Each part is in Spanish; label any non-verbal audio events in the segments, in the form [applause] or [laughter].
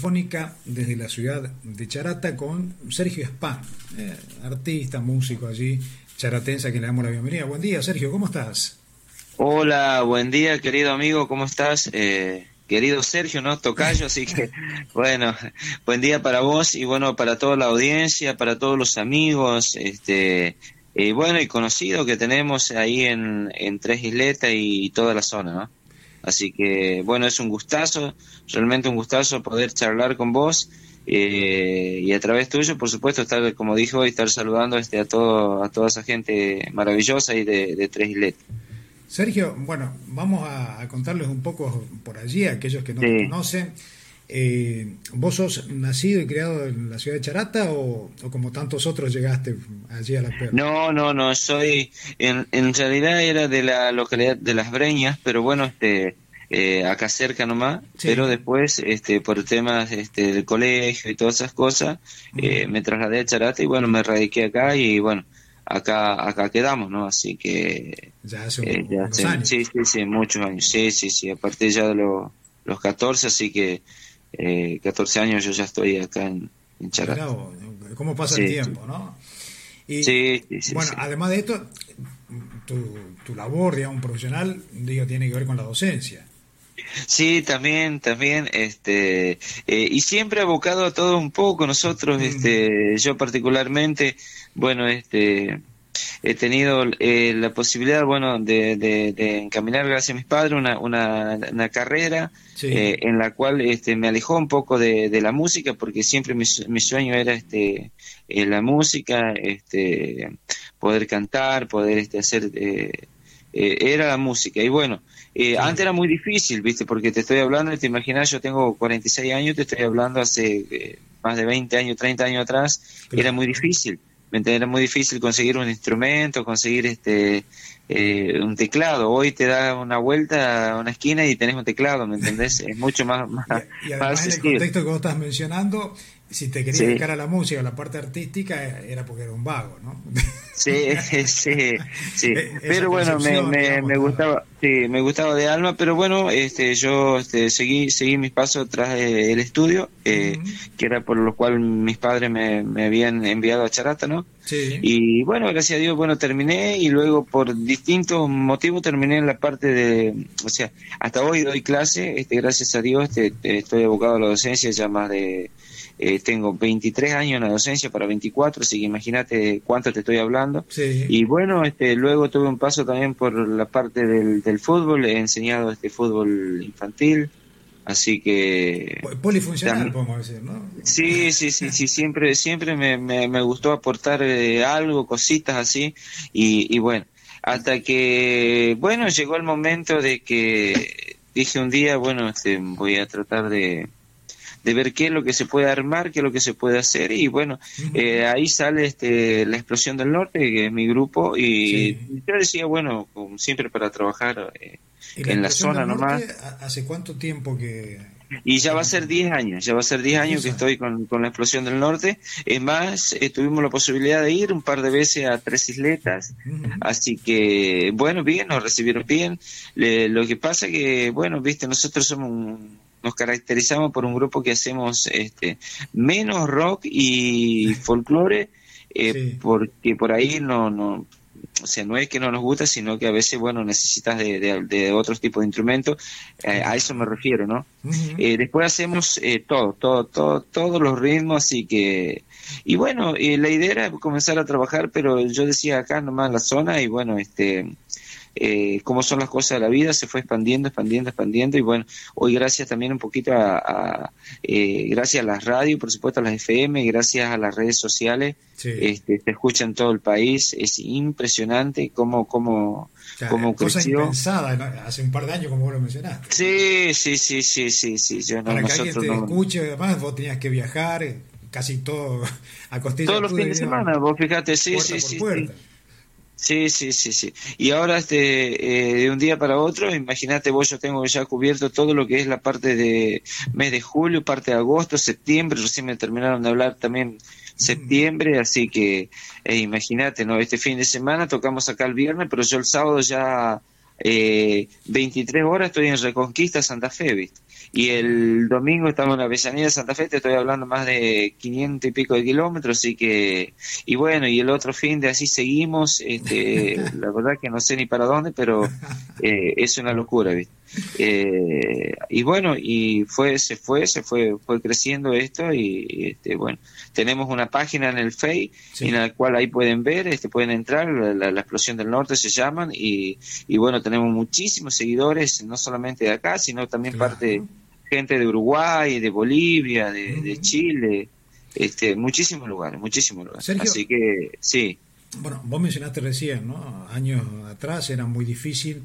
Telefónica desde la ciudad de Charata con Sergio Spam, eh, artista, músico allí, charatense, que le damos la bienvenida. Buen día, Sergio, ¿cómo estás? Hola, buen día, querido amigo, ¿cómo estás? Eh, querido Sergio, ¿no? Tocayo, así que, [laughs] bueno, buen día para vos y bueno, para toda la audiencia, para todos los amigos, este, y bueno, y conocido que tenemos ahí en, en Tres Isletas y toda la zona, ¿no? Así que, bueno, es un gustazo, realmente un gustazo poder charlar con vos eh, y a través tuyo, por supuesto, estar, como dijo, y estar saludando este, a, todo, a toda esa gente maravillosa y de, Tres Isletas. Sergio, bueno, vamos a, contarles un poco por allí, a aquellos que no te conocen. Eh, ¿Vos sos nacido y criado en la ciudad de Charata o, como tantos otros llegaste allí a la Perla? No, no, no, soy, en, en realidad era de la localidad de Las Breñas, pero bueno, este, eh, acá cerca nomás, pero después, este, por temas este, del colegio y todas esas cosas, eh, me trasladé a Charata y bueno, me radiqué acá y bueno, acá acá quedamos, ¿no? Así que... Ya hace, eh, años. Sí, sí, sí, muchos años, sí, sí, sí, a partir ya de los 14, así que eh, 14 años yo ya estoy acá en, en. ¿Cómo pasa el tiempo, no? Y, sí, Bueno, además de esto, tu, tu labor, digamos, profesional, digo, tiene que ver con la docencia. Sí, también, también, este, eh, y siempre abocado a todo un poco. Nosotros, mm. este, yo particularmente, bueno, este, he tenido eh, la posibilidad, bueno, de, de, encaminar gracias a mis padres una, una, carrera eh, en la cual este, me alejó un poco de, la música porque siempre mi, mi sueño era este, eh, la música, este, poder cantar, poder este, hacer, era la música. Y bueno, antes era muy difícil, ¿viste? Porque te estoy hablando, te imaginas, yo tengo 46 años, te estoy hablando hace más de 20 años, 30 años atrás, era muy difícil ¿me Era muy difícil conseguir un instrumento, conseguir este eh, un teclado. Hoy te da una vuelta a una esquina y tenés un teclado, ¿me entendés? Es mucho más... [laughs] más y, además en el contexto que vos estás mencionando, si te querías dedicar a la música, a la parte artística, era porque era un vago, ¿no? Sí, [laughs] sí, sí. Pero bueno, me, me, gustaba, sí, me gustaba de alma, pero bueno, este, yo este, seguí, seguí mis pasos tras el estudio, eh, que era por lo cual mis padres me, me habían enviado a Charata, ¿no? Sí. Y bueno, gracias a Dios, bueno, terminé y luego por distintos motivos terminé en la parte de, o sea, hasta hoy doy clase, este, gracias a Dios, este, estoy abocado a la docencia ya más de eh, tengo 23 años en la docencia para 24, así que imagínate cuánto te estoy hablando. Y bueno, este, luego tuve un paso también por la parte del, del fútbol, he enseñado este fútbol infantil, así que polifuncional podemos decir no sí sí sí sí siempre siempre me, me, gustó aportar eh, algo cositas así y, y, bueno hasta que bueno llegó el momento de que dije un día bueno este, voy a tratar de de ver qué es lo que se puede armar, qué es lo que se puede hacer y bueno, eh, ahí sale este la explosión del norte, que es mi grupo y yo decía, bueno, siempre para trabajar eh, en la zona nomás. ¿Hace cuánto tiempo que, y ya va a ser 10 años, ya va a ser 10 años que estoy con, con, la explosión del norte. Es más, eh, tuvimos la posibilidad de ir un par de veces a Tres Isletas, así que, bueno, bien, nos recibieron bien. lo que pasa que, bueno, viste, nosotros somos un, nos caracterizamos por un grupo que hacemos este, menos rock y folclore, eh, porque por ahí no, no, o sea, no es que no nos gusta, sino que a veces, bueno, necesitas de, de, otros tipos de instrumentos, eh, a eso me refiero, ¿no? Eh, después hacemos todo, todo, todo, todos los ritmos, así que, y bueno, la idea era comenzar a trabajar, pero yo decía acá nomás en la zona, y bueno, este, eh, cómo son las cosas de la vida, se fue expandiendo, expandiendo, expandiendo y bueno, hoy gracias también un poquito a, eh, gracias a las radios, por supuesto a las FM, gracias a las redes sociales, este, se escucha en todo el país, es impresionante cómo, cómo, cómo creció. hace un par de años como vos lo mencionaste. Sí, sí, sí, sí, sí, sí. Yo Para que alguien te escuche, además vos tenías que viajar eh, casi todo [laughs] a costilla. Todos los fines de semana, vos fíjate, sí, sí, sí. Sí, sí, sí, sí. Y ahora, este, eh, de un día para otro, imagínate vos, yo tengo ya cubierto todo lo que es la parte de mes de julio, parte de agosto, septiembre, recién me terminaron de hablar también septiembre, así que eh, imagínate, ¿no? Este fin de semana tocamos acá el viernes, pero yo el sábado ya eh, 23 horas estoy en Reconquista Santa Fe, ¿viste? Y el domingo estamos en la Avellaneda de Santa Fe, te estoy hablando más de 500 y pico de kilómetros, así que, y bueno, y el otro fin de así seguimos, este, [laughs] la verdad que no sé ni para dónde, pero eh, es una locura, ¿viste? Eh, y bueno, y fue, se fue, se fue, fue creciendo esto y, este, bueno, tenemos una página en el Face en la cual ahí pueden ver, este, pueden entrar, la, explosión del norte se llaman y, y, bueno, tenemos muchísimos seguidores, no solamente de acá, sino también parte gente de Uruguay, de Bolivia, de, Chile, este, muchísimos lugares, muchísimos lugares. Así que sí. Bueno, vos mencionaste recién, ¿no? Años atrás era muy difícil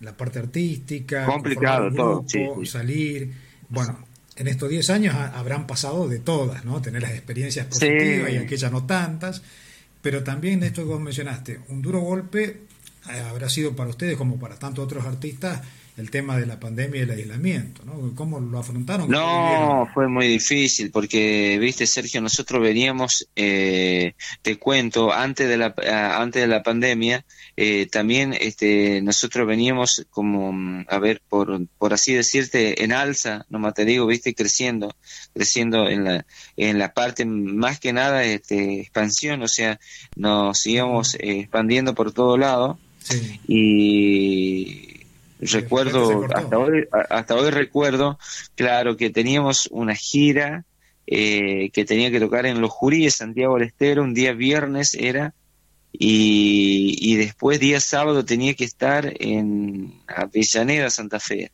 la parte artística, complicado todo, salir. Bueno, en estos 10 años habrán pasado de todas, ¿no? Tener las experiencias positivas y aquellas no tantas, pero también esto que vos mencionaste, un duro golpe habrá sido para ustedes como para tantos otros artistas el tema de la pandemia y el aislamiento, ¿no? ¿Cómo lo afrontaron? No, fue muy difícil porque, viste, Sergio, nosotros veníamos, eh, te cuento, antes de la, antes de la pandemia, eh, también este, nosotros veníamos como, a ver, por, por así decirte, en alza, nomás te digo, viste, creciendo, creciendo en la, en la parte más que nada, este, expansión, o sea, nos íbamos eh, expandiendo por todo lado. Y recuerdo, hasta hoy, hasta hoy recuerdo, claro, que teníamos una gira eh, que tenía que tocar en Los Juríes, Santiago del Estero, un día viernes era, y, y después día sábado tenía que estar en Avellaneda, Santa Fe.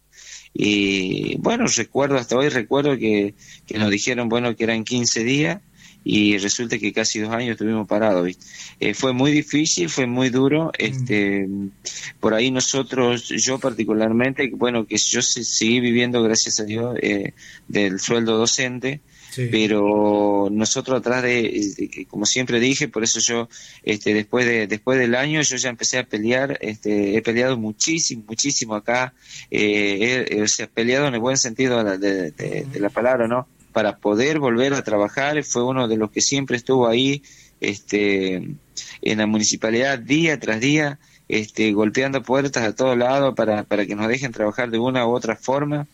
Y bueno, recuerdo, hasta hoy recuerdo que, que nos dijeron, bueno, que eran 15 días, y resulta que casi dos años estuvimos parados. Eh, fue muy difícil, fue muy duro. Mm. Este, por ahí nosotros, yo particularmente, bueno, que yo seguí viviendo, gracias a Dios, eh, del sueldo docente. pero nosotros atrás de, como siempre dije por eso yo este después de después del año yo ya empecé a pelear este he peleado muchísimo muchísimo acá eh, he, he, peleado en el buen sentido de, de la palabra no para poder volver a trabajar. Fue uno de los que siempre estuvo ahí este, en la municipalidad día tras día, este, golpeando puertas a todos lados para, para que nos dejen trabajar de una u otra forma.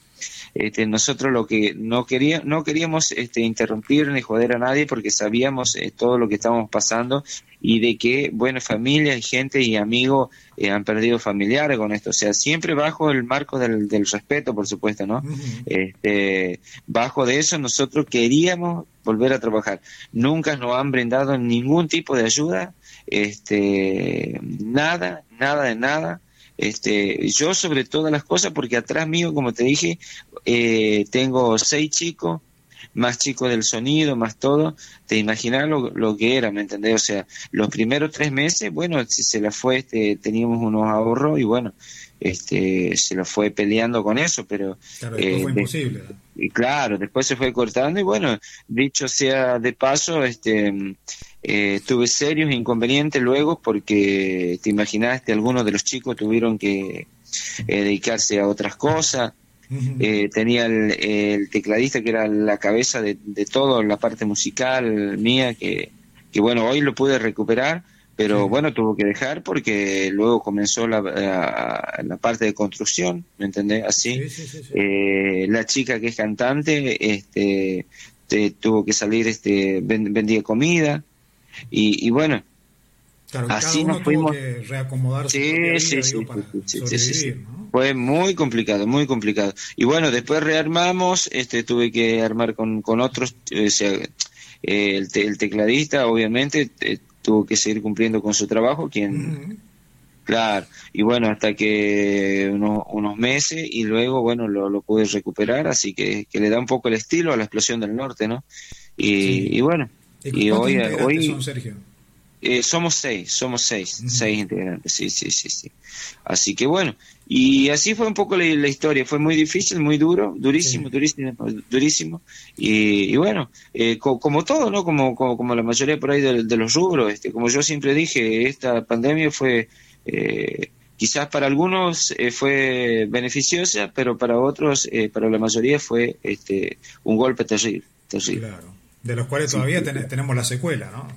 Este, nosotros lo que no queríamos, no queríamos este, interrumpir ni joder a nadie porque sabíamos eh, todo lo que estábamos pasando y de que, bueno, familia y gente y amigos eh, han perdido familiares con esto. O sea, siempre bajo el marco del, respeto, por supuesto, ¿no? este, bajo de eso nosotros queríamos volver a trabajar. Nunca nos han brindado ningún tipo de ayuda, este, nada, nada de nada. Este, yo sobre todas las cosas, porque atrás mío, como te dije, eh, tengo seis chicos, más chicos del sonido, más todo, te imaginas lo, lo, que era, ¿me entendés? O sea, los primeros tres meses, bueno, si se la fue, este, teníamos unos ahorros y bueno, este, se lo fue peleando con eso, pero... Claro, eh, fue imposible. Y claro, después se fue cortando y bueno, dicho sea de paso, este, eh, tuve serios inconvenientes luego porque te imaginaste, algunos de los chicos tuvieron que eh, dedicarse a otras cosas. Eh, tenía el, tecladista que era la cabeza de, de todo, la parte musical mía, que, que bueno, hoy lo pude recuperar, pero bueno, tuvo que dejar porque luego comenzó la, la, parte de construcción, ¿me entendés? Así, la chica que es cantante, este, tuvo que salir, este, vendía comida, y, bueno, así nos fuimos. reacomodarse sí, sí, sí, sí, Fue muy complicado, muy complicado. Y bueno, después rearmamos, este, tuve que armar con, con otros, o sea, el, el, tecladista, obviamente, tuvo que seguir cumpliendo con su trabajo, quien. Claro, y bueno, hasta que unos, unos meses y luego, bueno, lo, lo pude recuperar, así que, que le da un poco el estilo a la explosión del norte, ¿no? Y, y bueno, y hoy, hoy son, Sergio? Eh, somos seis, somos seis, seis integrantes, sí, sí, sí, sí. Así que bueno, y así fue un poco la, historia, fue muy difícil, muy duro, durísimo, durísimo, durísimo. Y, bueno, eh, como todo, ¿no? Como, como, la mayoría por ahí de, los rubros, este, como yo siempre dije, esta pandemia fue, eh, quizás para algunos fue beneficiosa, pero para otros, para la mayoría fue este, un golpe terrible, terrible. Claro de los cuales todavía tenemos la secuela, ¿no?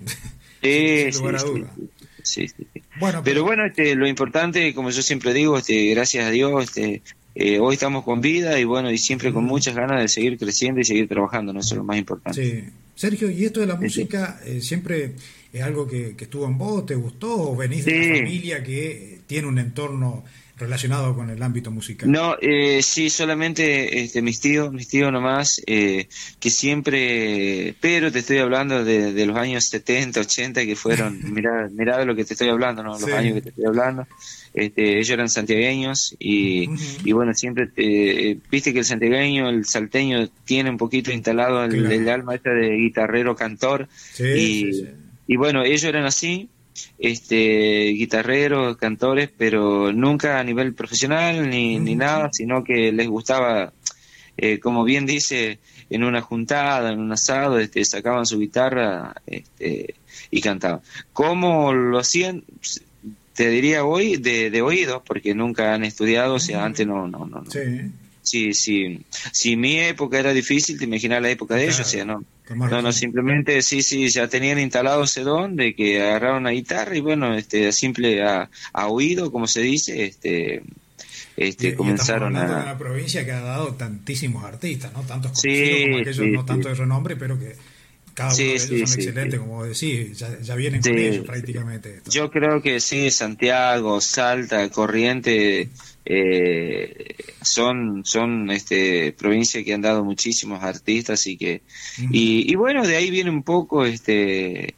Sí, [laughs] sí, sí, Bueno, pero, bueno, este, lo importante, como yo siempre digo, este, gracias a Dios, este, eh, hoy estamos con vida y bueno, y siempre con muchas ganas de seguir creciendo y seguir trabajando, ¿no? Eso es lo más importante. Sí. Sergio, ¿y esto de la música eh, siempre es algo que, estuvo en vos, te gustó o venís de una familia que tiene un entorno relacionado con el ámbito musical. No, eh, sí, solamente este, mis tíos, mis tíos nomás, eh, que siempre, pero te estoy hablando de, los años 70, 80, que fueron, [laughs] mirá, mirá de lo que te estoy hablando, ¿no? los años que te estoy hablando. Este, ellos eran santiagueños y, y bueno, siempre, eh, viste que el santiagueño, el salteño, tiene un poquito instalado el, alma esta de guitarrero, cantor. y, y bueno, ellos eran así, este, guitarreros, cantores, pero nunca a nivel profesional ni, ni nada, sino que les gustaba, eh, como bien dice, en una juntada, en un asado, este, sacaban su guitarra este, y cantaban. ¿Cómo lo hacían? Te diría hoy de, de oído, porque nunca han estudiado, o sea, antes no, no, no. Sí. Sí, sí. Si mi época era difícil, te imaginas la época de ellos, o sea, no no, no, simplemente sí, sí, ya tenían instalado ese don de que agarraron la guitarra y bueno, este, simple a, oído, como se dice, este, este, comenzaron a... una provincia que ha dado tantísimos artistas, ¿no? Tantos conocidos como aquellos no tanto de renombre, pero que cada uno de ellos son excelentes, como decís, ya, ya vienen con ellos prácticamente. Yo creo que sí, Santiago, Salta, Corriente eh, son son este provincias que han dado muchísimos artistas y que y, bueno de ahí viene un poco este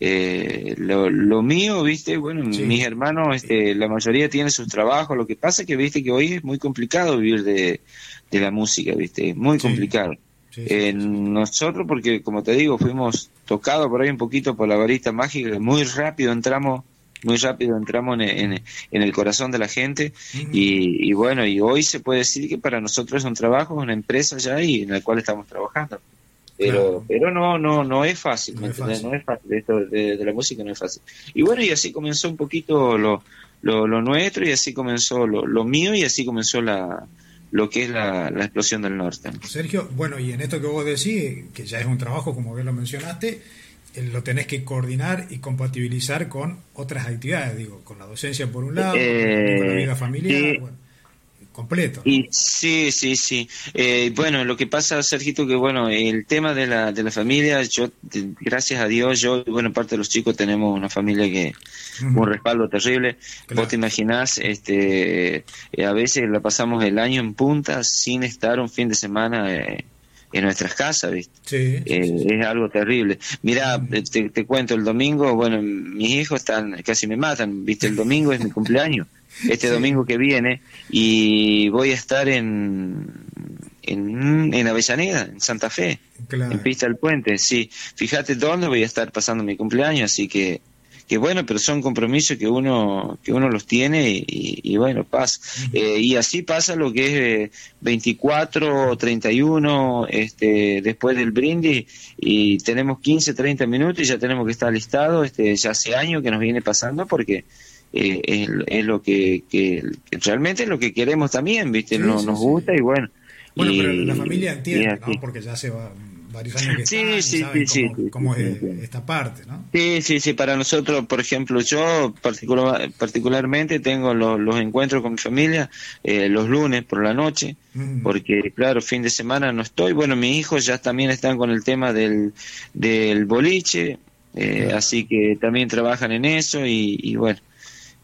eh, lo, mío viste bueno mis hermanos este la mayoría tiene sus trabajos lo que pasa es que viste que hoy es muy complicado vivir de, la música viste muy complicado nosotros porque como te digo fuimos tocados por ahí un poquito por la varita mágica muy rápido entramos muy rápido entramos en, el corazón de la gente y, bueno, y hoy se puede decir que para nosotros es un trabajo, una empresa ya y en la cual estamos trabajando. Pero, pero no, no, no es fácil, no, es fácil. esto de, la música no es fácil. Y bueno, y así comenzó un poquito lo, lo, nuestro y así comenzó lo, lo mío y así comenzó la, lo que es la, la, explosión del norte. Sergio, bueno, y en esto que vos decís, que ya es un trabajo, como bien lo mencionaste, eh, lo tenés que coordinar y compatibilizar con otras actividades, digo, con la docencia por un lado, con la eh, vida familiar, completo. Y, sí, sí, sí. Eh, bueno, lo que pasa, Sergito, que bueno, el tema de la, de la familia, yo, gracias a Dios, yo, bueno, parte de los chicos tenemos una familia que, un respaldo terrible. Vos te imaginás, este, a veces la pasamos el año en punta sin estar un fin de semana en nuestras casas, ¿viste? Eh, es algo terrible. Mira, te, cuento, el domingo, bueno, mis hijos están, casi me matan, ¿viste? El domingo es mi cumpleaños, este domingo que viene, y voy a estar en, en, en Avellaneda, en Santa Fe, en Pista del Puente, sí. Fíjate dónde voy a estar pasando mi cumpleaños, así que que bueno, pero son compromisos que uno que uno los tiene y, bueno, pasa. Eh, y así pasa lo que es 24 o 31 este, después del brindis y tenemos 15, 30 minutos y ya tenemos que estar listados, este, ya hace años que nos viene pasando porque... Eh, es, lo que, que, realmente es lo que queremos también, ¿viste? nos, nos gusta y bueno. Bueno, pero la familia entiende, ¿no? Porque ya se va varios años que sí, sí, sí, cómo, es esta parte, ¿no? Sí, sí, sí, para nosotros, por ejemplo, yo particular, particularmente tengo los, encuentros con mi familia eh, los lunes por la noche, mm. porque claro, fin de semana no estoy, bueno, mis hijos ya también están con el tema del, del boliche, eh, así que también trabajan en eso y, y bueno,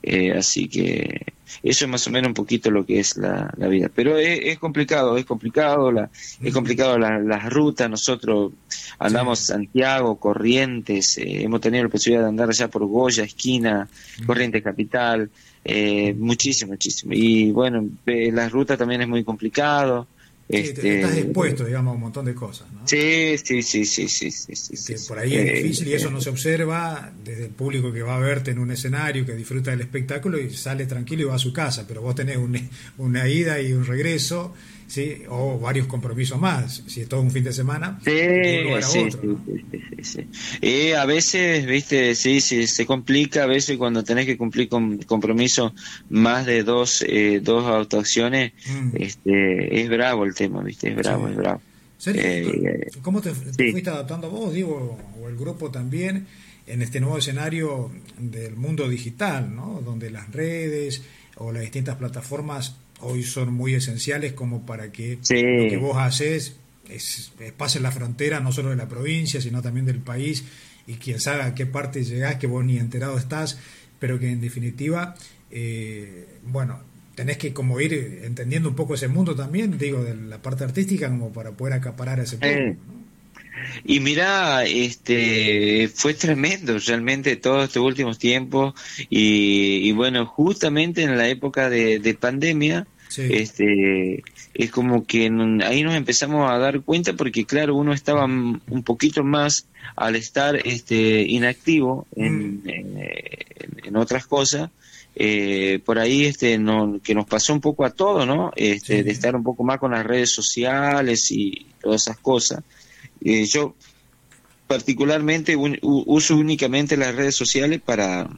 eh, así que eso es más o menos un poquito lo que es la, vida. Pero es, complicado, es complicado, la, es complicado las la rutas. Nosotros andamos Santiago, Corrientes, eh, hemos tenido la posibilidad de andar allá por Goya, esquina, Corrientes Capital, eh, muchísimo, muchísimo. Y bueno, la ruta también es muy complicado. Este, estás expuesto, digamos, a un montón de cosas, ¿no? Sí, sí, sí, sí, sí, sí, por ahí es eh, difícil y eso no se observa desde el público que va a verte en un escenario, que disfruta del espectáculo y sale tranquilo y va a su casa, pero vos tenés [laughs] una ida y un regreso ¿sí? o varios compromisos más, si es todo un fin de semana, sí, sí, sí, Y a veces, viste, sí, sí, se complica a veces cuando tenés que cumplir con compromisos más de dos, eh, dos actuaciones, mm. este, es bravo el tema, viste, es bravo, es bravo. Eh, ¿Cómo te, fuiste adaptando vos, digo, o el grupo también, en este nuevo escenario del mundo digital, ¿no? donde las redes o las distintas plataformas hoy son muy esenciales como para que lo que vos haces es, pase la frontera no solo de la provincia, sino también del país, y quién sabe a qué parte llegás, que vos ni enterado estás, pero que en definitiva, eh, bueno, tenés que como ir entendiendo un poco ese mundo también, digo, de la parte artística, como para poder acaparar ese eh, Y mira, este fue tremendo realmente todos estos últimos tiempos y, bueno, justamente en la época de, pandemia, este es como que ahí nos empezamos a dar cuenta porque claro, uno estaba un poquito más al estar este inactivo en, mm. en otras cosas eh, por ahí este no, que nos pasó un poco a todo, ¿no? Este, De estar un poco más con las redes sociales y todas esas cosas. Eh, yo particularmente uso únicamente las redes sociales para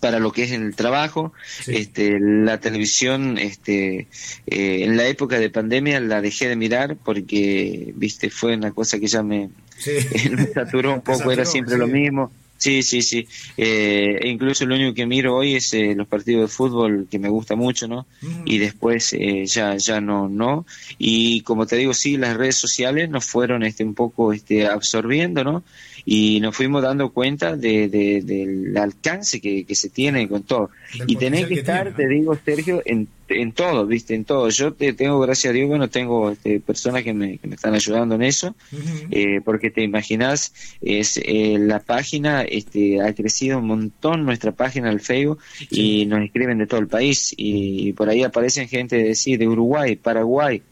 para lo que es el trabajo, este, la televisión, este, eh, en la época de pandemia la dejé de mirar porque, viste, fue una cosa que ya me, [laughs] me saturó un [laughs] poco, era siempre lo mismo. Sí, sí, sí. Eh, e incluso lo único que miro hoy es eh, los partidos de fútbol que me gusta mucho, ¿no? Y después eh, ya ya no no. Y como te digo, sí, las redes sociales nos fueron este un poco este absorbiendo, ¿no? y nos fuimos dando cuenta de, del alcance que, que, se tiene con todo. y tenés que estar, te digo, Sergio, en, en todo, ¿viste? En todo. Yo te tengo, gracias a Dios, bueno, tengo este, personas que me, que me están ayudando en eso, eh, porque te imaginas, es, eh, la página este, ha crecido un montón, nuestra página del Facebook, y nos escriben de todo el país, y, por ahí aparecen gente de, sí, de Uruguay, Paraguay,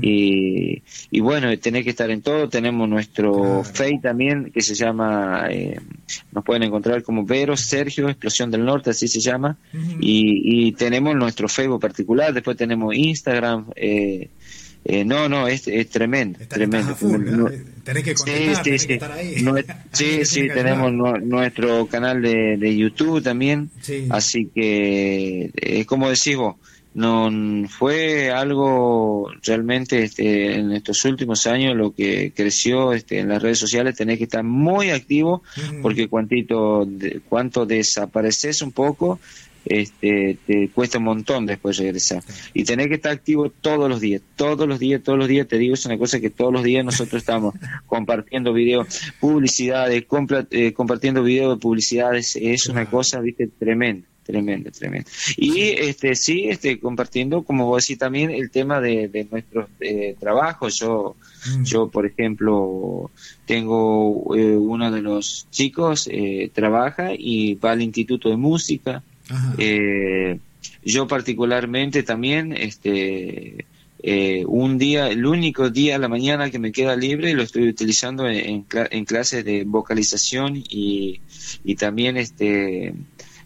y, y, bueno, tener que estar en todo. Tenemos nuestro FEI también, que se llama, eh, nos pueden encontrar como Vero, Sergio, Explosión del Norte, así se llama. y, y, tenemos nuestro Facebook particular, después tenemos Instagram. Eh, eh, no, no, es, es tremendo. tremendo. tenés que contestar, sí, sí, estar ahí. [laughs] sí, sí, tenemos nuestro canal de, de YouTube también. Así que es como decís vos no fue algo realmente este, en estos últimos años lo que creció este, en las redes sociales tener que estar muy activo porque cuantito de, cuanto desapareces un poco este, te cuesta un montón después regresar. Y tener que estar activo todos los días todos los días todos los días. Te digo es una cosa que todos los días nosotros estamos [laughs] compartiendo videos publicidades eh, compartiendo videos de publicidades es una cosa viste tremenda Tremendo, tremendo. Y este sí, este compartiendo, como vos decís también, el tema de, de nuestros eh, trabajos. Yo, mm. yo, por ejemplo, tengo eh, uno de los chicos, eh, trabaja y va al Instituto de Música. yo particularmente también, este, un día, el único día a la mañana que me queda libre lo estoy utilizando en, en clases de vocalización y, y también este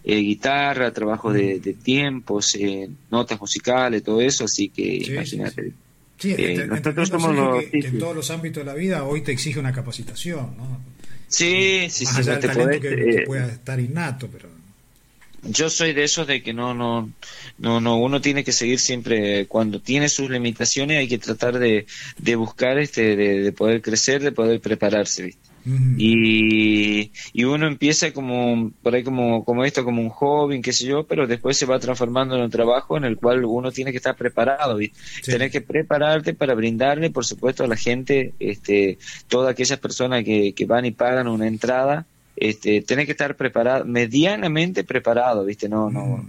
eh, guitarra, trabajo de, tiempos, eh, notas musicales, todo eso, así que imagínate. Sí, eh, nosotros somos los, en todos los ámbitos de la vida hoy te exige una capacitación, ¿no? Sí, sí, sí, no te podés, que, pueda estar innato, pero yo soy de esos de que no no no no uno tiene que seguir siempre cuando tiene sus limitaciones hay que tratar de, de buscar este de, de, poder crecer de poder prepararse ¿viste? Y, y, uno empieza como por ahí como, como esto, como un hobby, qué sé yo, pero después se va transformando en un trabajo en el cual uno tiene que estar preparado y tener que prepararte para brindarle, por supuesto, a la gente, este, todas aquellas personas que, que van y pagan una entrada, este, tenés que estar preparado, medianamente preparado, ¿viste? No, no,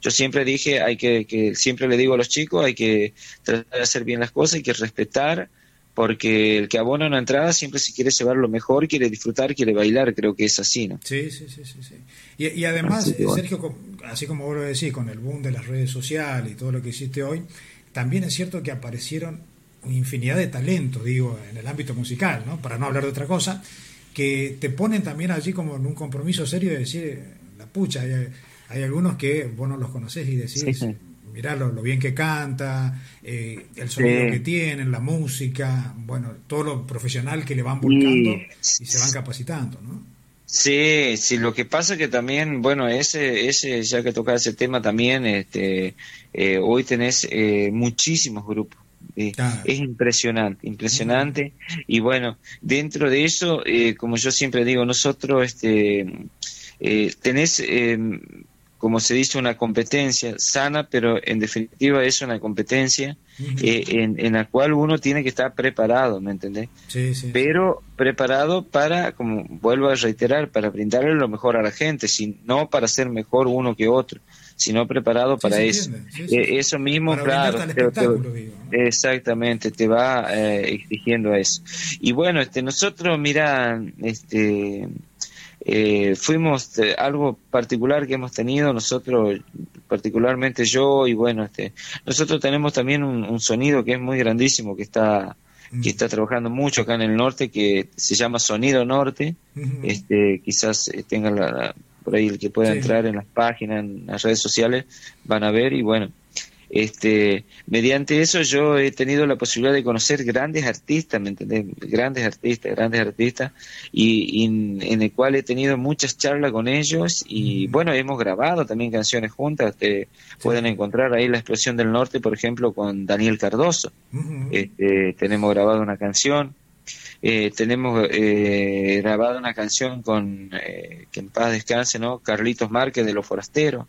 Yo siempre dije, hay que, que, siempre le digo a los chicos, hay que tratar de hacer bien las cosas, hay que respetar porque el que abona una entrada siempre se quiere llevar lo mejor, quiere disfrutar, quiere bailar, creo que es así, ¿no? Sí, sí, sí, sí. Y, además, Sergio, así como vos lo decís, con el boom de las redes sociales y todo lo que hiciste hoy, también es cierto que aparecieron una infinidad de talentos, digo, en el ámbito musical, ¿no? Para no hablar de otra cosa, que te ponen también allí como en un compromiso serio de decir, la pucha, hay, algunos que vos no los conocés y decís mirá lo, bien que canta, eh, el sonido que tienen, la música, bueno, todo lo profesional que le van volcando y, se van capacitando, ¿no? Sí, sí, lo que pasa que también, bueno, ese, ese ya que toca ese tema también, este, eh, hoy tenés eh, muchísimos grupos, Eh, es impresionante, impresionante. Y bueno, dentro de eso, eh, como yo siempre digo, nosotros este, tenés, como se dice, una competencia sana, pero en definitiva es una competencia en, la cual uno tiene que estar preparado, ¿me entendés? Sí, sí, pero preparado para, como vuelvo a reiterar, para brindarle lo mejor a la gente, no para ser mejor uno que otro sino preparado para eso. Eh, eso mismo, claro, exactamente, te va eh, exigiendo eso. Y bueno, este, nosotros, mira, este, eh, fuimos algo particular que hemos tenido nosotros, particularmente yo y bueno, este, nosotros tenemos también un, sonido que es muy grandísimo que está que está trabajando mucho acá en el norte que se llama Sonido Norte, este, quizás tenga la, por ahí el que pueda entrar en las páginas, en las redes sociales, van a ver y bueno, este, mediante eso yo he tenido la posibilidad de conocer grandes artistas, ¿me entendés? Grandes artistas, grandes artistas, y, en el cual he tenido muchas charlas con ellos y bueno, hemos grabado también canciones juntas, te pueden encontrar ahí La Explosión del Norte, por ejemplo, con Daniel Cardoso, este, tenemos grabado una canción, eh, tenemos eh, grabado una canción con, eh, que en paz descanse, ¿no? Carlitos Márquez de Los Forasteros.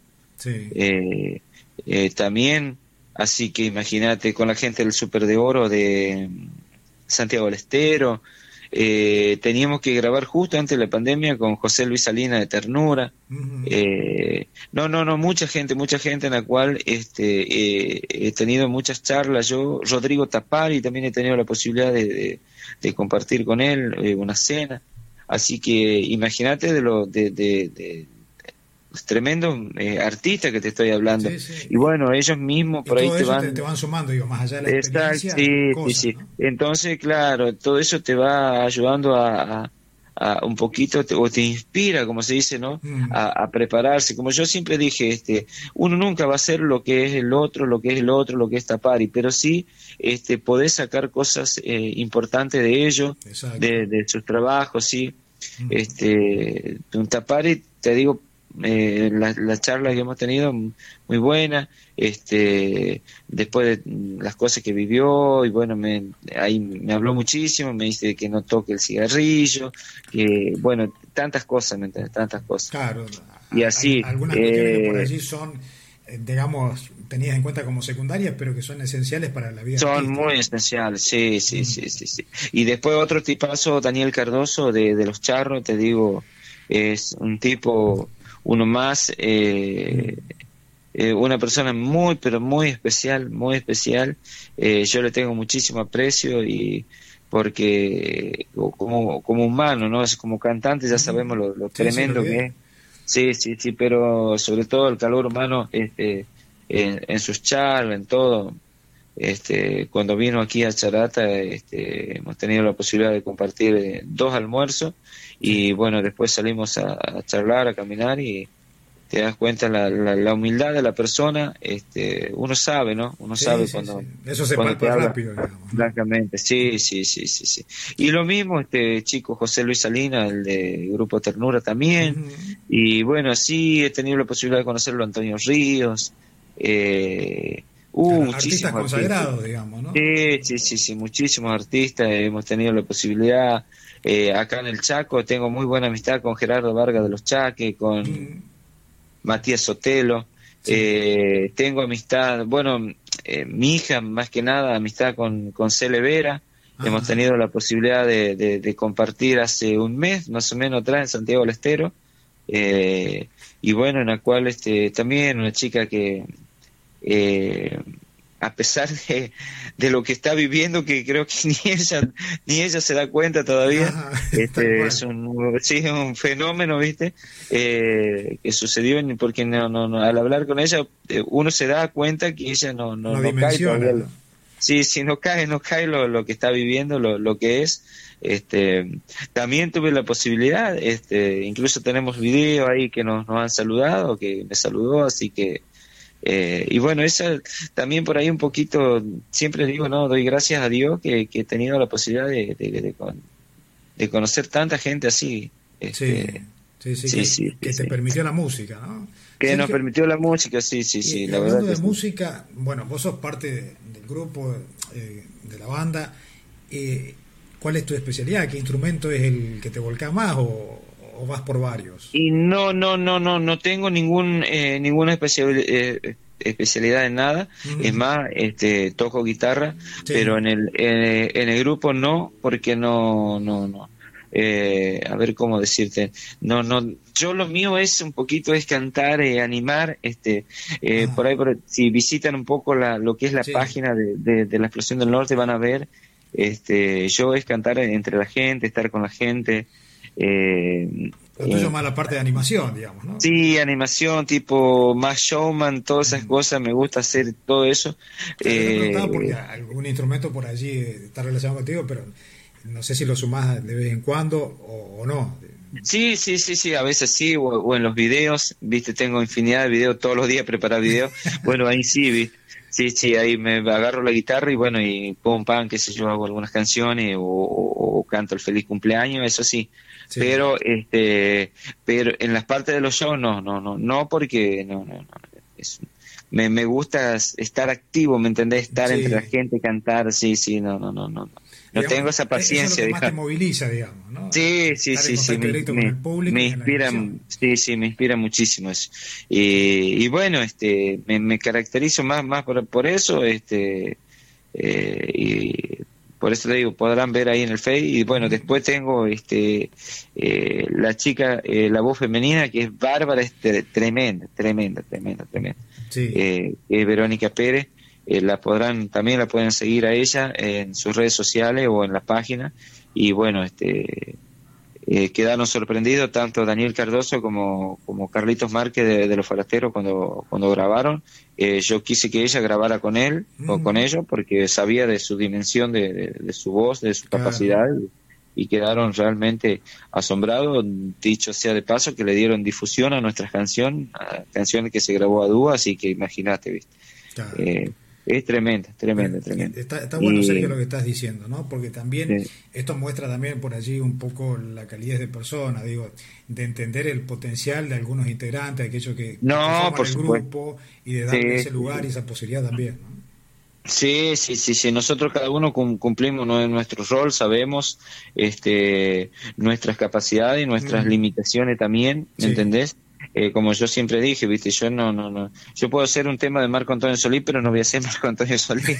Eh, también, así que imagínate con la gente del Super de Oro de Santiago del Estero. teníamos que grabar justo antes de la pandemia con José Luis Salina de Ternura. no, no, no, mucha gente, mucha gente en la cual este, he tenido muchas charlas. Yo, Rodrigo Tapari, también he tenido la posibilidad de de compartir con él eh, una cena. Así que imagínate de, lo, de, de, los tremendos eh, artistas que te estoy hablando. Y bueno, ellos mismos por ahí te van... Te, van sumando, digo, más allá de la experiencia. sí, sí. Entonces, claro, todo eso te va ayudando a un poquito o te inspira, como se dice, ¿no? Mm. A, prepararse. Como yo siempre dije, este, uno nunca va a ser lo que es el otro, lo que es el otro, lo que es Tapari, pero sí este, podés sacar cosas eh, importantes de ellos, de, de, sus trabajos, sí. Mm. Este, un Tapari, te digo, eh, la, la, charla que hemos tenido muy buena este después de las cosas que vivió y bueno me ahí me habló muchísimo me dice que no toque el cigarrillo que bueno tantas cosas ¿me entiendes? tantas cosas claro y así algunas cuestiones por eh, allí son eh, digamos tenidas en cuenta como secundarias pero que son esenciales para la vida son muy esenciales sí sí, mm. sí sí sí y después otro tipazo Daniel Cardoso de, de los charros te digo es un tipo uno más, eh, eh, una persona muy, pero muy especial, muy especial. Eh, yo le tengo muchísimo aprecio y porque como, como humano, ¿no? Es como cantante ya sabemos lo, tremendo que es. Sí, sí, sí, pero sobre todo el calor humano este, en, sus charlas, en todo. Este, cuando vino aquí a Charata, este, hemos tenido la posibilidad de compartir dos almuerzos y bueno, después salimos a, charlar, a caminar y te das cuenta la, la, humildad de la persona, este, uno sabe, ¿no? Uno sabe cuando... Eso se palpa rápido, digamos. Francamente, sí, sí, sí, sí, sí. Y lo mismo, este chico José Luis Salina, el de Grupo Ternura también. Y bueno, así he tenido la posibilidad de conocerlo Antonio Ríos. Eh, Uh, artistas consagrados, digamos, ¿no? Sí, sí, sí, sí, muchísimos artistas hemos tenido la posibilidad. Eh, acá en el Chaco tengo muy buena amistad con Gerardo Vargas de los Chaques, con mm. Matías Sotelo. Eh, tengo amistad, bueno, eh, mi hija más que nada, amistad con, con Cele Vera. Hemos tenido la posibilidad de, de, compartir hace un mes, más o menos, atrás en Santiago del Estero. y bueno, en la cual este, también una chica que, a pesar [laughs] de, de, lo que está viviendo, que creo que [laughs] ni ella, ni ella se da cuenta todavía. [laughs] este, es un, sí, un fenómeno, ¿viste? Eh, que sucedió porque no, no, al hablar con ella, eh, uno se da cuenta que ella no, no, no, cae todavía. Sí, sí, no cae, no cae lo, lo que está viviendo, lo, lo que es. Este, también tuve la posibilidad, este, incluso tenemos video ahí que nos, nos han saludado, que me saludó, así que eh, y bueno, esa también por ahí un poquito, siempre digo, no, doy gracias a Dios que, he tenido la posibilidad de, de, conocer tanta gente así. Este, Sí, sí, que, te permitió la música, ¿no? Que nos permitió la música, sí, sí, sí. la hablando de música, bueno, vos sos parte del grupo, eh, de la banda. Eh, ¿Cuál es tu especialidad? ¿Qué instrumento es el que te volca más o, vas por varios? Y no, no, no, no, no tengo ningún eh, ninguna especialidad especialidad en nada, es más, este, toco guitarra, pero en el, en, el grupo no, porque no, no, no, eh, a ver cómo decirte, no, no, yo lo mío es un poquito es cantar, eh, animar, este, eh, ah. por ahí, si visitan un poco la, lo que es la página de, de, la explosión del norte van a ver, este, yo es cantar entre la gente, estar con la gente. Eh, más la parte de animación, digamos, ¿no? Sí, animación, tipo más showman, todas esas cosas, me gusta hacer todo eso. Eh, porque algún instrumento por allí está relacionado contigo, pero no sé si lo sumás de vez en cuando o, no. Sí, sí, sí, sí, a veces sí, o, en los videos, viste, tengo infinidad de videos, todos los días preparar videos, [laughs] bueno, ahí sí, ¿viste? sí, sí, ahí me agarro la guitarra y bueno, y pum, pan, qué sé yo, hago algunas canciones o, canto el feliz cumpleaños, eso sí. Pero, este, pero en las partes de los shows no, no, no, no, porque no, no, no, es, me, me gusta estar activo, ¿me entendés? Estar entre la gente, cantar, sí, sí, no, no, no, no no tengo esa paciencia. Eso es lo te moviliza, digamos, ¿no? Sí, sí, sí, sí. Me, me, inspira, sí, sí, me inspira muchísimo eso. Y, y bueno, este, me, me, caracterizo más, más por, por eso, este, eh, y por eso le digo, podrán ver ahí en el Face. Y bueno, después tengo este eh, la chica, eh, la voz femenina, que es bárbara, es tremenda, tremenda, tremenda, tremenda. Sí. Eh, es Verónica Pérez eh, la podrán también la pueden seguir a ella en sus redes sociales o en la página y bueno este eh, quedaron sorprendidos tanto Daniel Cardoso como, como Carlitos Márquez de, los Forasteros cuando, cuando grabaron. Eh, yo quise que ella grabara con él o mm. con ellos porque sabía de su dimensión, de, su voz, de su capacidad y, quedaron realmente asombrados. Dicho sea de paso que le dieron difusión a nuestra canción, a canciones que se grabó a dúo, así que imagínate, ¿viste? Es tremenda, tremenda, tremenda. Está, bueno, Sergio, lo que estás diciendo, ¿no? Porque también esto muestra también por allí un poco la calidad de persona, digo, de entender el potencial de algunos integrantes, aquellos que, no, por el grupo y de darle ese lugar y esa posibilidad también, ¿no? Sí, sí, sí, sí. Nosotros cada uno cumplimos nuestro rol, sabemos este, nuestras capacidades y nuestras limitaciones también, ¿me entendés? Eh, como yo siempre dije, viste, yo no, no, no, yo puedo hacer un tema de Marco Antonio Solís, pero no voy a ser [laughs] Marco Antonio Solís.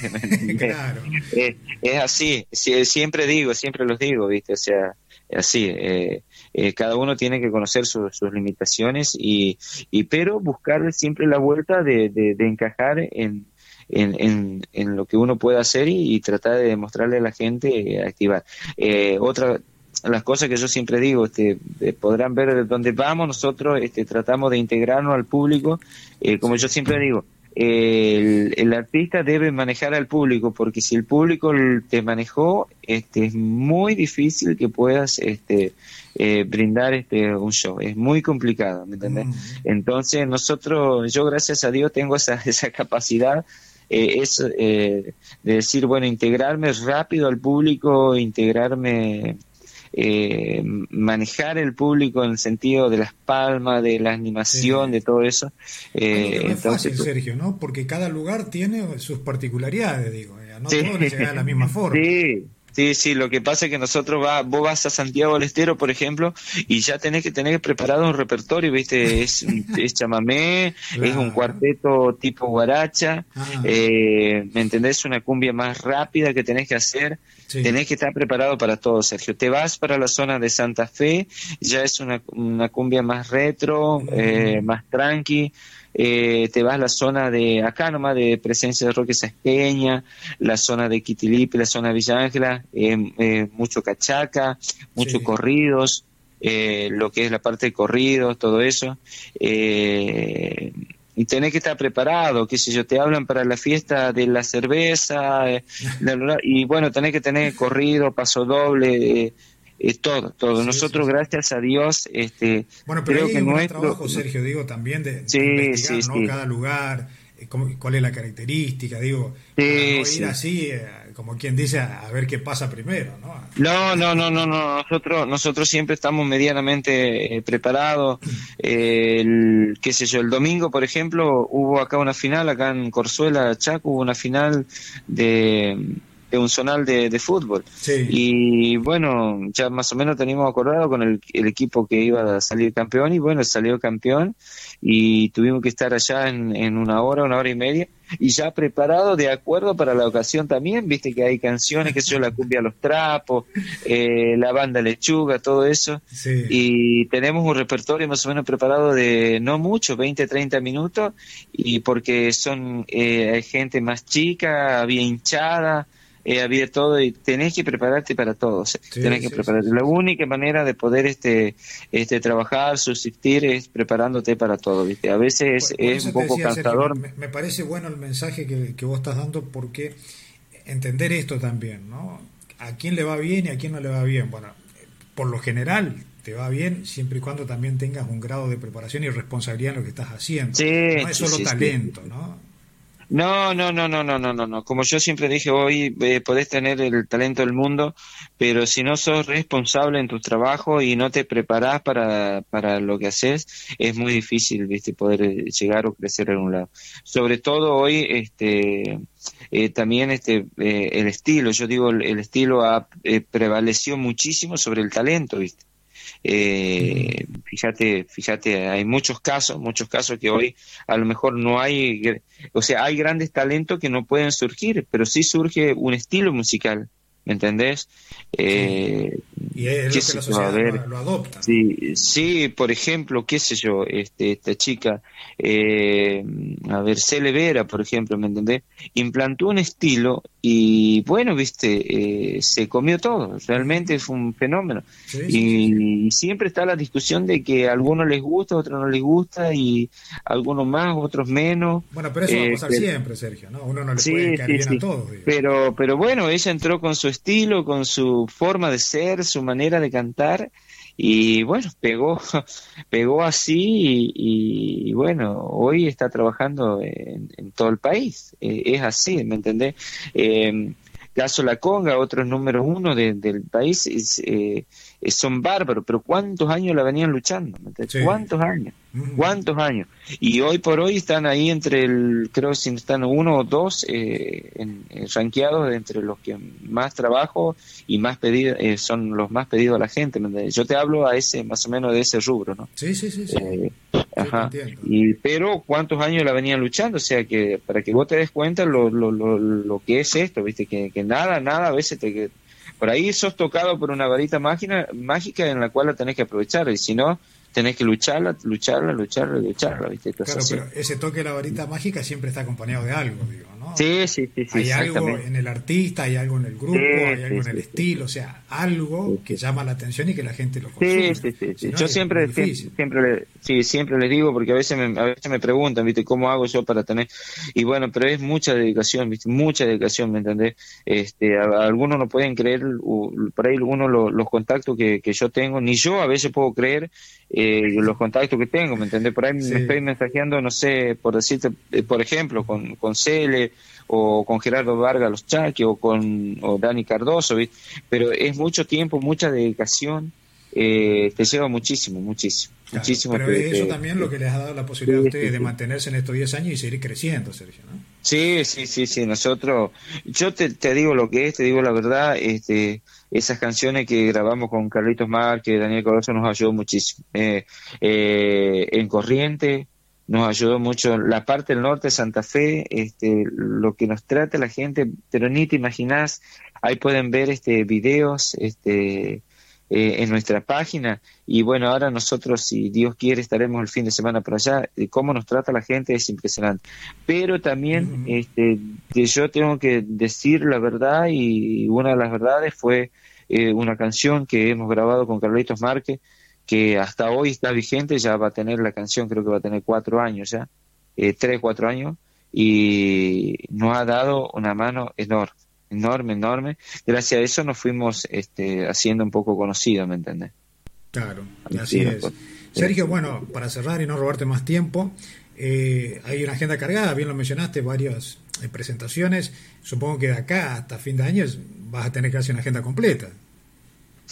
claro. Eh, es así, siempre digo, siempre los digo, viste, o sea, así. Eh, cada uno tiene que conocer sus limitaciones y, y, pero buscar siempre la vuelta de, de, encajar en, en, en, lo que uno puede hacer y, tratar de demostrarle a la gente activar. otra las cosas que yo siempre digo, este, podrán ver de dónde vamos, nosotros este, tratamos de integrarnos al público, eh, como yo siempre digo, el, artista debe manejar al público, porque si el público te manejó, este, es muy difícil que puedas este, eh, brindar este, un show, es muy complicado, ¿me entiendes? Mm. Entonces nosotros, yo gracias a Dios tengo esa, [laughs] esa capacidad eh, es de decir, bueno, integrarme rápido al público, integrarme eh, manejar el público en el sentido de las palmas, de la animación, de todo eso. Eh, es fácil, Sergio, ¿no? Porque cada lugar tiene sus particularidades, digo, eh, no todos de la misma [laughs] forma. Sí. Sí, sí, lo que pasa es que nosotros va, vos vas a Santiago del Estero, por ejemplo, y ya tenés que tener preparado un repertorio, ¿viste? Es, [laughs] es chamamé, es un cuarteto tipo guaracha, ah. eh, ¿me entendés? Una cumbia más rápida que tenés que hacer, tenés que estar preparado para todo, Sergio. Te vas para la zona de Santa Fe, ya es una, una cumbia más retro, eh, más tranqui, eh, te vas a la zona de acá nomás de presencia de Roque Saspeña, la zona de Quitilipi, la zona de Villa Ángela, eh, eh, mucho cachaca, muchos corridos, lo que es la parte de corridos, todo eso. Y tenés que estar preparado, qué sé yo, te hablan para la fiesta de la cerveza, [laughs] y bueno, tenés que tener corrido, paso doble, eh, todo, todo. Nosotros, gracias a Dios, este, bueno, pero creo hay que un trabajo, Sergio, digo, también de, investigar, ¿no? Cada lugar, eh, cuál es la característica, digo, no ir así, eh, como quien dice, a, ver qué pasa primero, ¿no? No, no, no, no, no. Nosotros, nosotros siempre estamos medianamente eh, preparados. el, qué sé yo, el domingo, por ejemplo, hubo acá una final, acá en Corzuela, Chaco, hubo una final de de un zonal de, fútbol. Y bueno, ya más o menos teníamos acordado con el, equipo que iba a salir campeón y bueno, salió campeón y tuvimos que estar allá en, una hora, una hora y media y ya preparado de acuerdo para la ocasión también, viste que hay canciones, que yo la cumbia los trapos, eh, la banda lechuga, todo eso. Y tenemos un repertorio más o menos preparado de no mucho, 20, 30 minutos, y porque son eh, gente más chica, había hinchada, eh, había todo y tenés que prepararte para todo. tenés que prepararte. La única manera de poder este, este trabajar, subsistir es preparándote para todo. ¿viste? A veces es, un poco cansador. me, parece bueno el mensaje que, que vos estás dando porque entender esto también, ¿no? A quién le va bien y a quién no le va bien. Bueno, por lo general te va bien siempre y cuando también tengas un grado de preparación y responsabilidad en lo que estás haciendo. no es solo talento, ¿no? No, no, no, no, no, no, no, no. Como yo siempre dije hoy, eh, podés tener el talento del mundo, pero si no sos responsable en tu trabajo y no te preparás para, para lo que haces, es muy difícil, viste, poder eh, llegar o crecer en un lado. Sobre todo hoy, este, eh, también este, el estilo, yo digo, el, estilo ha prevaleció muchísimo sobre el talento, viste. Eh, fíjate, fíjate, hay muchos casos, muchos casos que hoy a lo mejor no hay, o sea, hay grandes talentos que no pueden surgir, pero sí surge un estilo musical. ¿Me entendés? Eh, y es lo que la sociedad lo, adopta. Sí, sí, por ejemplo, qué sé yo, este, esta chica, eh, a ver, Cele Vera, por ejemplo, ¿me entendés? Implantó un estilo y bueno, viste, eh, se comió todo, realmente fue un fenómeno. y, siempre está la discusión de que a algunos les gusta, a otros no les gusta, y a algunos más, otros menos. Bueno, pero eso va a pasar siempre, Sergio, ¿no? Uno no le puede caer bien a todos. Pero, pero bueno, ella entró con su estilo, con su forma de ser, su manera de cantar, y bueno, pegó, [laughs] pegó así y, bueno, hoy está trabajando en, todo el país, eh, es así, ¿me entendés? Eh, caso La Conga, otros números uno del país, eh, son bárbaros, pero ¿cuántos años la venían luchando? ¿Cuántos años? ¿Cuántos años? Y hoy por hoy están ahí entre el, creo que están uno o dos eh, en, rankeados entre los que más trabajo y más pedido, eh, son los más pedidos a la gente. Yo te hablo a ese, más o menos de ese rubro, ¿no? Sí, sí, sí. Eh, ajá. Y, pero ¿cuántos años la venían luchando? O sea, que para que vos te des cuenta lo, lo, lo, lo que es esto, ¿viste? Que, que nada, nada a veces te... Por ahí sos tocado por una varita mágica, mágica en la cual la tenés que aprovechar, y si no, tenés que lucharla, lucharla, lucharla, lucharla, ¿viste? claro, pero ese toque de la varita mágica siempre está acompañado de algo, digo, ¿no? Sí, sí, sí. hay algo en el artista, hay algo en el grupo, hay algo en el estilo, o sea, algo que llama la atención y que la gente lo consume. Sí, sí, sí. Yo siempre, siempre, sí, siempre les digo, porque a veces me, a veces me preguntan, ¿viste? ¿Cómo hago yo para tener? Y bueno, pero es mucha dedicación, ¿viste? Mucha dedicación, ¿me entendés? Este, algunos no pueden creer, por ahí algunos los contactos que, que yo tengo, ni yo a veces puedo creer eh, los contactos que tengo, ¿me entendés? Por ahí me estoy mensajeando, no sé, por decirte, eh, por ejemplo, con, con Cele o con Gerardo Vargas Los Chaques o con o Dani Cardoso, pero es mucho tiempo, mucha dedicación, eh, te lleva muchísimo, muchísimo. muchísimo pero eso también lo que les ha dado la posibilidad a ustedes de mantenerse en estos 10 años y seguir creciendo, Sergio, ¿no? Sí, sí, sí, sí, nosotros, yo te, te digo lo que es, te digo la verdad, este esas canciones que grabamos con Carlitos Márquez, Daniel Corozo nos ayudó muchísimo. Eh, eh, en Corriente nos ayudó mucho la parte del norte de Santa Fe, este, lo que nos trata la gente, pero ni te imaginas, ahí pueden ver este videos, este, eh, en nuestra página. Y bueno ahora nosotros si Dios quiere estaremos el fin de semana por allá. Y cómo nos trata la gente es impresionante. Pero también este yo tengo que decir la verdad y una de las verdades fue eh, una canción que hemos grabado con Carlitos Márquez, que hasta hoy está vigente, ya va a tener la canción, creo que va a tener cuatro años ya, eh, tres, cuatro años, y nos ha dado una mano enorme, enorme, enorme. Gracias a eso nos fuimos este, haciendo un poco conocidos, ¿me entendés? Claro, así es. Sergio, bueno, para cerrar y no robarte más tiempo, eh, hay una agenda cargada, bien lo mencionaste, varios presentaciones, supongo que de acá hasta fin de año vas a tener casi una agenda completa.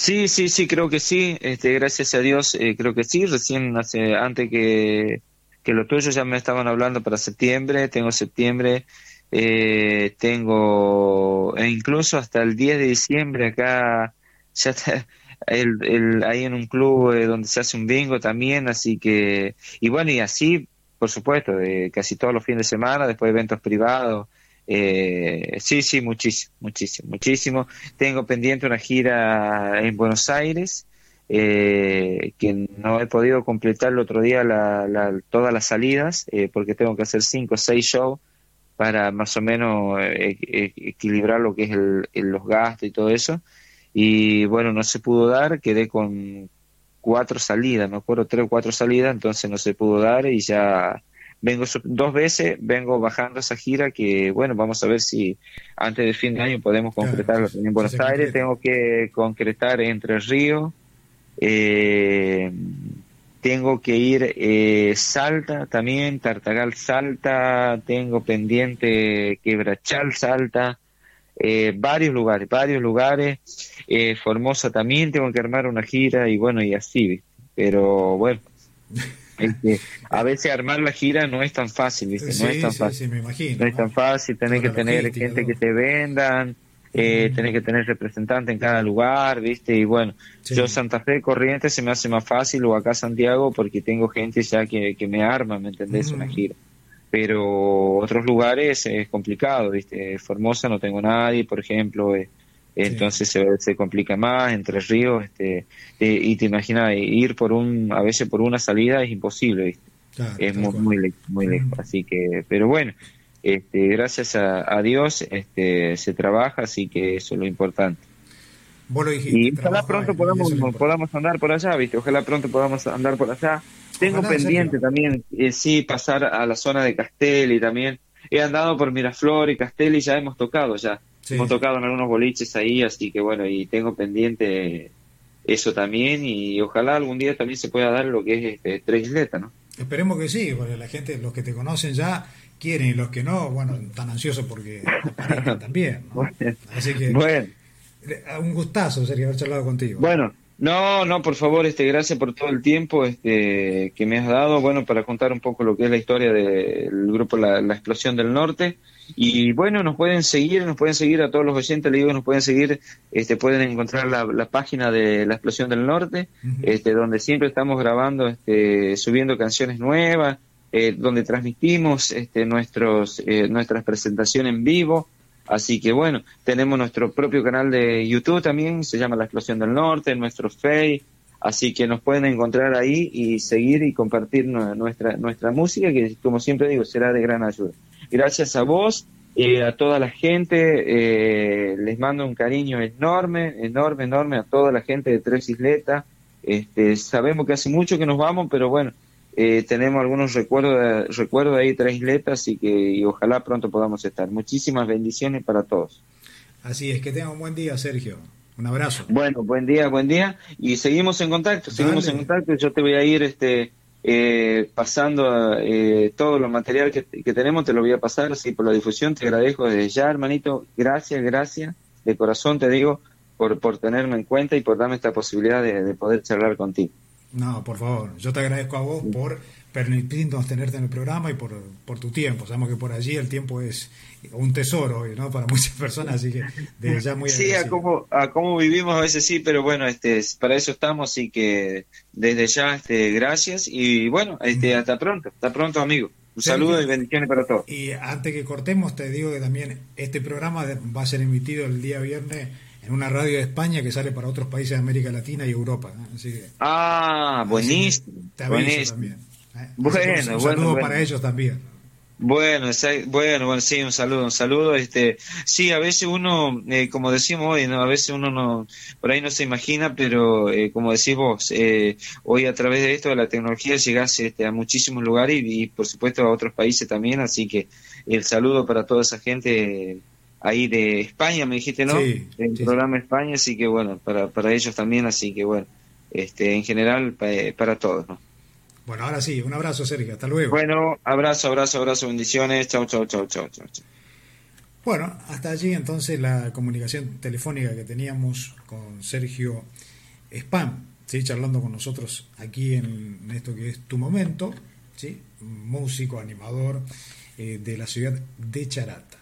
Sí, sí, sí, creo que sí. Este, gracias a Dios, eh, creo que sí. Recién hace, antes que, que lo tuyo ya me estaban hablando para septiembre. Tengo septiembre, eh, tengo e incluso hasta el 10 de diciembre acá ya está [laughs] el, el, ahí en un club eh, donde se hace un bingo también, así que y bueno y así por supuesto, de casi todos los fines de semana, después eventos privados. Eh, sí, sí, muchísimo, muchísimo, muchísimo. Tengo pendiente una gira en Buenos Aires, eh, que no he podido completar el otro día todas las salidas, eh, porque tengo que hacer cinco o seis shows para más o menos equilibrar lo que es los gastos y todo eso. Y bueno, no se pudo dar, quedé con cuatro salidas, me acuerdo tres o cuatro salidas, entonces no se pudo dar y ya vengo dos veces, vengo bajando esa gira que, bueno, vamos a ver si antes del fin de año podemos concretarlo en Buenos Aires, tengo que concretar Entre Ríos, eh, tengo que ir eh, Salta también, Tartagal Salta, tengo pendiente Quebrachal Salta, eh, varios lugares, varios lugares, eh, Formosa también tengo que armar una gira y bueno, y así, pero bueno, [laughs] a veces armar la gira no es tan fácil, ¿viste? no es tan fácil. no es tan fácil, tenés que tener gente que te vendan, eh, tenés que tener representante en cada lugar, ¿viste? Y bueno, yo Santa Fe Corrientes se me hace más fácil o acá Santiago porque tengo gente ya que, que me arma, ¿me entendés? Una gira pero otros lugares es complicado, ¿viste? Formosa no tengo nadie, por ejemplo, eh, entonces se, se, complica más, Entre Ríos, este, eh, y te imaginas, ir por un, a veces por una salida es imposible, ¿viste? es muy, muy, lejos, muy lejos, así que, pero bueno, este, gracias a, Dios este, se trabaja, así que eso es lo importante. y ojalá pronto podamos, podamos andar por allá, ¿viste? Ojalá pronto podamos andar por allá tengo pendiente también, eh, sí, pasar a la zona de Castelli también. He andado por Miraflor y Castelli, ya hemos tocado ya. Hemos tocado en algunos boliches ahí, así que bueno, y tengo pendiente eso también y ojalá algún día también se pueda dar lo que es este, tres isletas, ¿no? Esperemos que sí, porque la gente, los que te conocen ya quieren y los que no, bueno, están ansiosos porque [laughs] también. Así que bueno. Un gustazo, Sergio, haber charlado contigo. Bueno, no, no, por favor, este, gracias por todo el tiempo este, que me has dado, bueno, para contar un poco lo que es la historia del grupo la, Explosión del Norte. Y bueno, nos pueden seguir, nos pueden seguir a todos los oyentes, le digo, nos pueden seguir, este, pueden encontrar la, página de la Explosión del Norte, este, donde siempre estamos grabando, este, subiendo canciones nuevas, eh, donde transmitimos este, nuestros, eh, nuestras presentaciones en vivo. Así que bueno, tenemos nuestro propio canal de YouTube también, se llama La Explosión del Norte, nuestro Face, así que nos pueden encontrar ahí y seguir y compartir nuestra, nuestra música, que como siempre digo, será de gran ayuda. Gracias a vos, eh, a toda la gente, eh, les mando un cariño enorme, enorme, enorme a toda la gente de Tres Isletas. Este, sabemos que hace mucho que nos vamos, pero bueno, eh, tenemos algunos recuerdos, recuerdos ahí, tres letras, y que y ojalá pronto podamos estar. Muchísimas bendiciones para todos. Así es, que tengan un buen día, Sergio. Un abrazo. Bueno, buen día, buen día. Y seguimos en contacto, seguimos en contacto. Yo te voy a ir este eh, pasando eh, todo lo material que, tenemos, te lo voy a pasar así por la difusión. Te agradezco desde ya, hermanito. Gracias, gracias. De corazón te digo por, por tenerme en cuenta y por darme esta posibilidad de poder charlar contigo. No, por favor, yo te agradezco a vos por permitirnos tenerte en el programa y por, por tu tiempo. Sabemos que por allí el tiempo es un tesoro ¿no? para muchas personas, así que desde ya muy Sí, a cómo, a cómo vivimos a veces sí, pero bueno, este, para eso estamos, así que desde ya este, gracias y bueno, este, hasta pronto, hasta pronto amigo. Un saludo y bendiciones para todos. Y antes que cortemos, te digo que también este programa va a ser emitido el día viernes en una radio de España que sale para otros países de América Latina y Europa. ah, buenísimo. Te también. ¿eh? Bueno, un saludo para ellos también. Bueno, bueno, bueno, sí, un saludo, un saludo. Este, sí, a veces uno, eh, como decimos hoy, ¿no? a veces uno no, por ahí no se imagina, pero eh, como decís vos, hoy a través de esto de la tecnología llegás este, a muchísimos lugares y, y, por supuesto a otros países también, así que el saludo para toda esa gente ahí de España, me dijiste, ¿no? Sí, el programa. España, así que bueno, para, para ellos también, así que bueno, este, en general eh, para, todos, ¿no? Bueno, ahora sí, un abrazo, Sergio, hasta luego. Bueno, abrazo, abrazo, abrazo, bendiciones, chau, chau, chau, chau, chau. chau. Bueno, hasta allí entonces la comunicación telefónica que teníamos con Sergio Spam, ¿sí? charlando con nosotros aquí en, esto que es Tu Momento, ¿sí? músico, animador eh, de la ciudad de Charata.